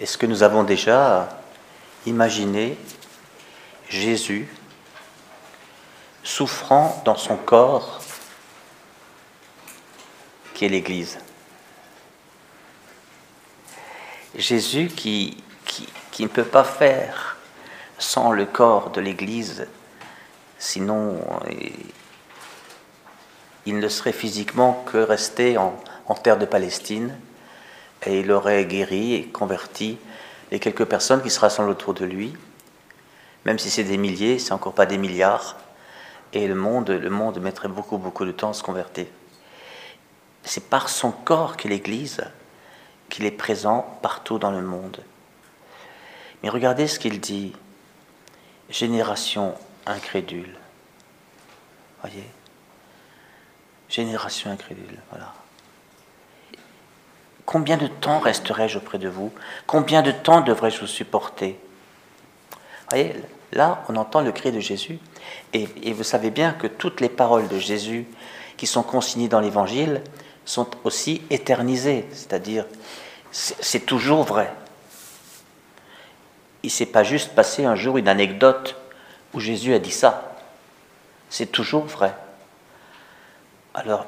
Est-ce que nous avons déjà imaginé Jésus souffrant dans son corps qui est l'Église. Jésus qui, qui, ne peut pas faire sans le corps de l'Église, sinon il ne serait physiquement que resté en, en terre de Palestine et il aurait guéri et converti les quelques personnes qui se rassemblent autour de lui, même si c'est des milliers, c'est encore pas des milliards, et le monde, le monde mettrait beaucoup, beaucoup de temps à se convertir. C'est par son corps que l'Église qu'il est présent partout dans le monde. Mais regardez ce qu'il dit. Génération incrédule. Voyez? Génération incrédule, voilà. Combien de temps resterai-je auprès de vous? Combien de temps devrais-je vous supporter? Voyez, là, on entend le cri de Jésus. Et, et, vous savez bien que toutes les paroles de Jésus qui sont consignées dans l'Évangile sont aussi éternisées. C'est-à-dire, c'est toujours vrai. Il ne s'est pas juste passé un jour une anecdote où Jésus a dit ça. C'est toujours vrai. Alors,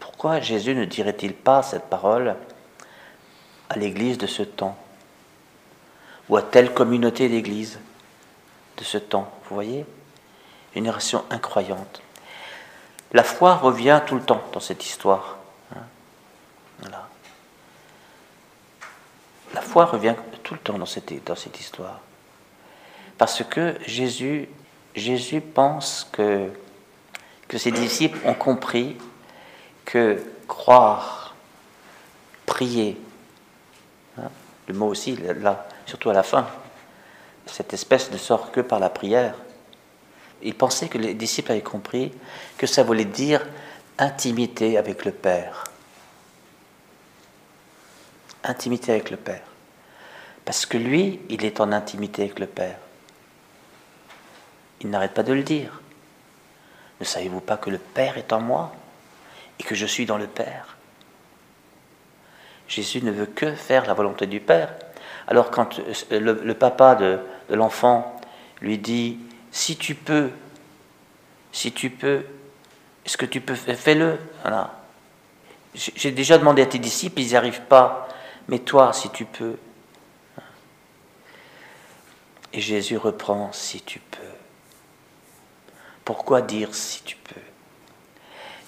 pourquoi Jésus ne dirait-il pas cette parole? À l'Église de ce temps, ou à telle communauté d'Église de ce temps. Vous voyez Une génération incroyante. La foi revient tout le temps dans cette histoire. Hein. La foi revient tout le temps dans cette, dans cette histoire. Parce que Jésus, Jésus pense que, que ses disciples ont compris que croire, prier, le mot aussi, là, surtout à la fin. Cette espèce ne sort que par la prière. Il pensait que les disciples avaient compris que ça voulait dire intimité avec le Père. Intimité avec le Père. Parce que lui, il est en intimité avec le Père. Il n'arrête pas de le dire. Ne savez-vous pas que le Père est en moi et que je suis dans le Père? Jésus ne veut que faire la volonté du Père. Alors quand euh, le, papa de, l'enfant lui dit, si tu peux, si tu peux, est-ce que tu peux, fais-le? Voilà. J'ai déjà demandé à tes disciples, ils n'y arrivent pas, mais toi, si tu peux. Et Jésus reprend, si tu peux. Pourquoi dire si tu peux?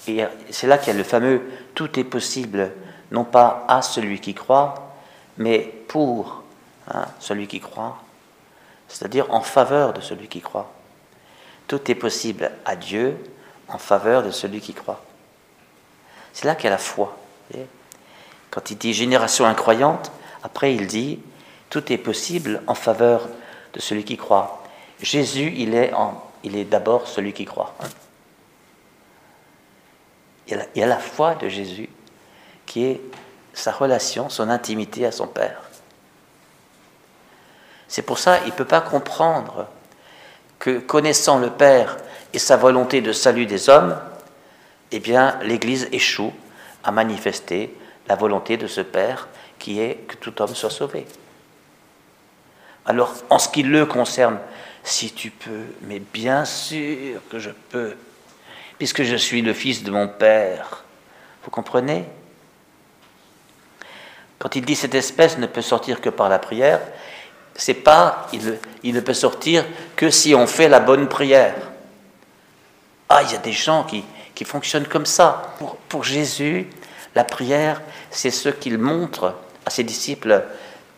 Et c'est là qu'il y a le fameux tout est possible non pas à celui qui croit, mais pour hein, celui qui croit, c'est-à-dire en faveur de celui qui croit. Tout est possible à Dieu en faveur de celui qui croit. C'est là qu'est la foi. Quand il dit génération incroyante, après il dit tout est possible en faveur de celui qui croit. Jésus, il est, il est d'abord celui qui croit. Il y a la foi de Jésus qui est sa relation, son intimité à son Père. C'est pour ça qu'il ne peut pas comprendre que connaissant le Père et sa volonté de salut des hommes, eh bien l'Église échoue à manifester la volonté de ce Père qui est que tout homme soit sauvé. Alors, en ce qui le concerne, si tu peux, mais bien sûr que je peux, puisque je suis le fils de mon Père. Vous comprenez? Quand il dit cette espèce ne peut sortir que par la prière, c'est pas il, ne peut sortir que si on fait la bonne prière. Ah, il y a des gens qui, qui fonctionnent comme ça. Pour, pour Jésus, la prière, c'est ce qu'il montre à ses disciples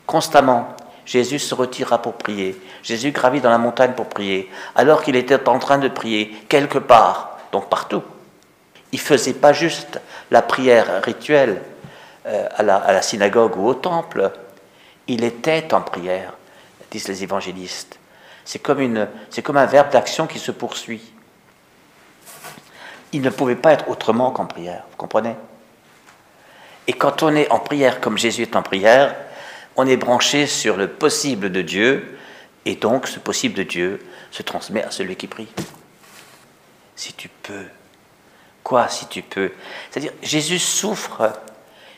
constamment. Jésus se retira pour prier. Jésus gravit dans la montagne pour prier, alors qu'il était en train de prier quelque part, donc partout. Il faisait pas juste la prière rituelle, euh, à, la, synagogue ou au temple, il était en prière, disent les évangélistes. C'est comme, c'est comme un verbe d'action qui se poursuit. Il ne pouvait pas être autrement qu'en prière, vous comprenez? Et quand on est en prière comme Jésus est en prière, on est branché sur le possible de Dieu, et donc ce possible de Dieu se transmet à celui qui prie. Si tu peux. Quoi si tu peux? C'est-à-dire, Jésus souffre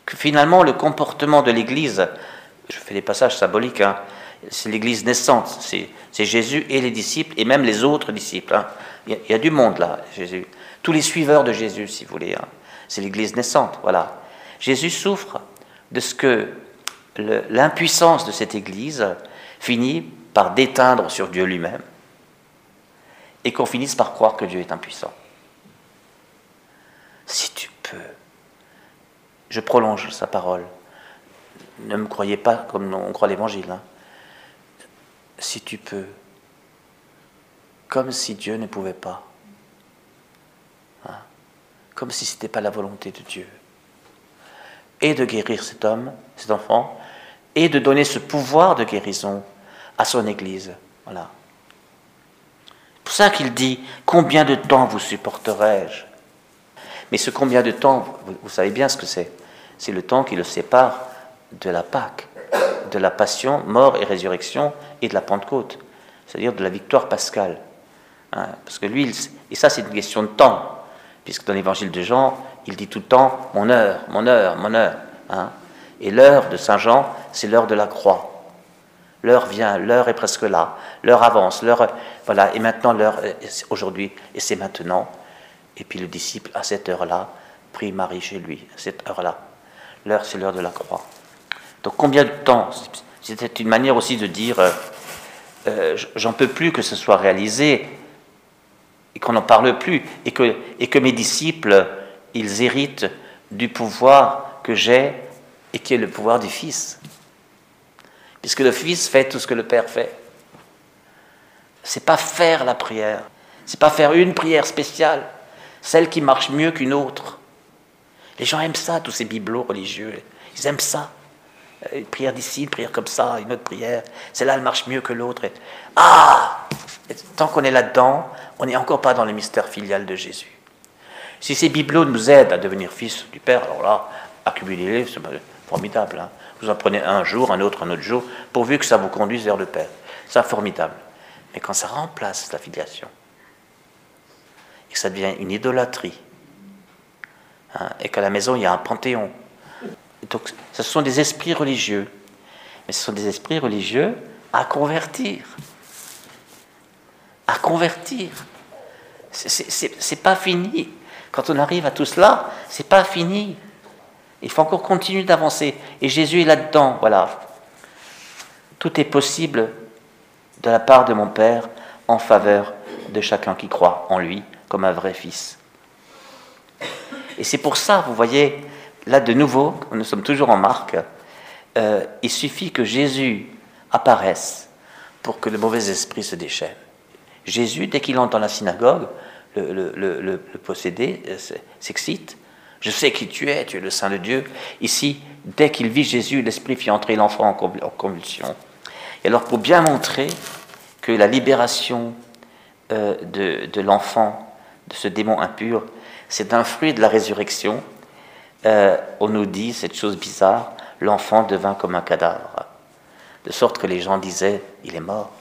que finalement le comportement de l'Église Je fais des passages symboliques. Hein. C'est l'Église naissante. C'est Jésus et les disciples, et même les autres disciples. Hein. Il, y a, du monde là, Jésus. Tous les suiveurs de Jésus, si vous voulez. Hein. C'est l'Église naissante. Voilà. Jésus souffre de ce que l'impuissance de cette Église finit par déteindre sur Dieu lui-même et qu'on finisse par croire que Dieu est impuissant. Si tu peux, je prolonge sa parole. Ne me croyez pas comme on croit l'Évangile. Hein. Si tu peux, comme si Dieu ne pouvait pas, hein. comme si ce n'était pas la volonté de Dieu, et de guérir cet homme, cet enfant, et de donner ce pouvoir de guérison à son Église. Voilà. C'est pour ça qu'il dit Combien de temps vous supporterai-je? Mais ce combien de temps, vous, savez bien ce que c'est. C'est le temps qui le sépare de la Pâque, de la passion, mort et résurrection, et de la Pentecôte, c'est-à-dire de la victoire pascale. Hein, parce que lui, et ça c'est une question de temps, puisque dans l'évangile de Jean, il dit tout le temps Mon heure, mon heure, mon heure. Hein. Et l'heure de Saint Jean, c'est l'heure de la croix. L'heure vient, l'heure est presque là, l'heure avance, l'heure, voilà, et maintenant l'heure, aujourd'hui, et c'est maintenant. Et puis le disciple, à cette heure-là, prie Marie chez lui, à cette heure-là. L'heure, c'est l'heure de la croix. Donc combien de temps C'était une manière aussi de dire, euh, euh, j'en peux plus que ce soit réalisé, et qu'on n'en parle plus, et que, et que mes disciples, ils héritent du pouvoir que j'ai et qui est le pouvoir du Fils. Puisque le Fils fait tout ce que le Père fait. C'est pas faire la prière, c'est pas faire une prière spéciale, celle qui marche mieux qu'une autre. Les gens aiment ça, tous ces bibelots religieux, ils aiment ça. Euh, une prière d'ici, une prière comme ça, une autre prière, celle-là elle marche mieux que l'autre. Ah Tant qu'on est là-dedans, on n'est encore pas dans le mystère filial de Jésus. Si ces bibelots nous aident à devenir fils du Père, alors là, accumulez-les, c'est formidable. Hein. vous en prenez un jour, un autre, un autre jour, pourvu que ça vous conduise vers le Père. C'est formidable. Mais quand ça remplace la filiation, que ça devient une idolâtrie, hein, et qu'à la maison il y a un panthéon, donc ce sont des esprits religieux, mais ce sont des esprits religieux à convertir. À convertir. C'est pas fini. Quand on arrive à tout cela, c'est pas fini. Il faut encore continuer d'avancer. Et Jésus est là-dedans, voilà. Tout est possible de la part de mon Père en faveur de chacun qui croit en lui comme un vrai fils. Et c'est pour ça, vous voyez, là de nouveau, nous sommes toujours en marque, euh, il suffit que Jésus apparaisse pour que le mauvais esprit se déchaîne. Jésus, dès qu'il entre dans la synagogue, le, possédé euh, s'excite, je sais qui tu es, tu es le Saint de Dieu. Ici, dès qu'il vit Jésus, l'Esprit fit entrer l'enfant en convulsion. Et alors, pour bien montrer que la libération euh, de, l'enfant, de ce démon impur, c'est un fruit de la résurrection, euh, on nous dit cette chose bizarre, l'enfant devint comme un cadavre, de sorte que les gens disaient, il est mort.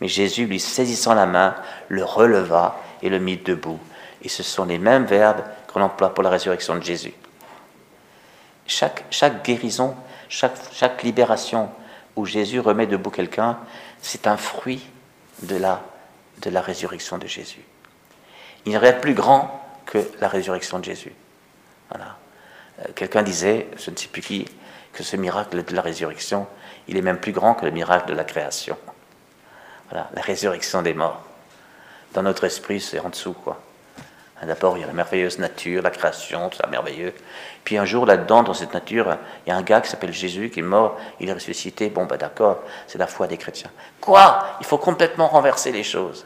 Mais Jésus, lui saisissant la main, le releva et le mit debout. Et ce sont les mêmes verbes qu'on emploie pour la résurrection de Jésus. Chaque, guérison, chaque, libération où Jésus remet debout quelqu'un, c'est un fruit de la résurrection de Jésus. Il n'y aurait plus grand que la résurrection de Jésus. Voilà. Euh, quelqu'un disait, je ne sais plus qui, que ce miracle de la résurrection, il est même plus grand que le miracle de la création. Voilà, la résurrection des morts. Dans notre esprit, c'est en dessous, quoi. Hein, d'abord, il y a la merveilleuse nature, la création, tout ça merveilleux. Puis un jour, là-dedans, dans cette nature, il y a un gars qui s'appelle Jésus, qui est mort, il est ressuscité. Bon, ben d'accord, c'est la foi des chrétiens. Quoi? Il faut complètement renverser les choses.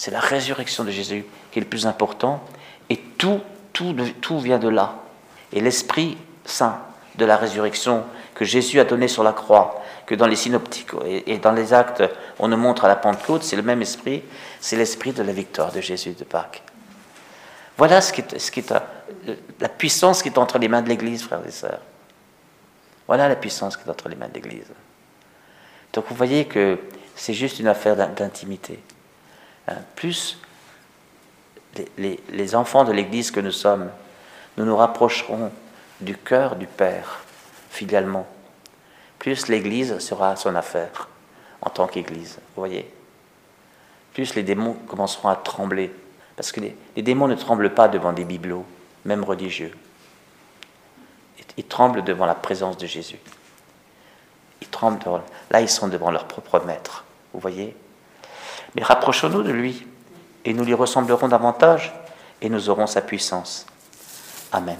C'est la résurrection de Jésus qui est le plus important. Et tout, tout, tout vient de là. Et l'Esprit Saint de la résurrection que Jésus a donné sur la croix, que dans les synoptiques et dans les actes, on nous montre à la Pentecôte, c'est le même esprit, c'est l'esprit de la victoire de Jésus de Pâques. Voilà ce qui est, ce qui est la puissance qui est entre les mains de l'Église, frères et sœurs. Voilà la puissance qui est entre les mains de l'Église. Donc vous voyez que c'est juste une affaire d'intimité. Hein, plus les, enfants de l'Église que nous sommes, nous nous rapprocherons du cœur du Père, filialement. plus l'Église sera son affaire en tant qu'Église. Vous voyez Plus les démons commenceront à trembler. Parce que les, démons ne tremblent pas devant des bibelots, même religieux. Ils, tremblent devant la présence de Jésus. Ils tremblent Là, ils sont devant leur propre maître. Vous voyez Mais rapprochons-nous de lui et nous lui ressemblerons davantage et nous aurons sa puissance. Amen.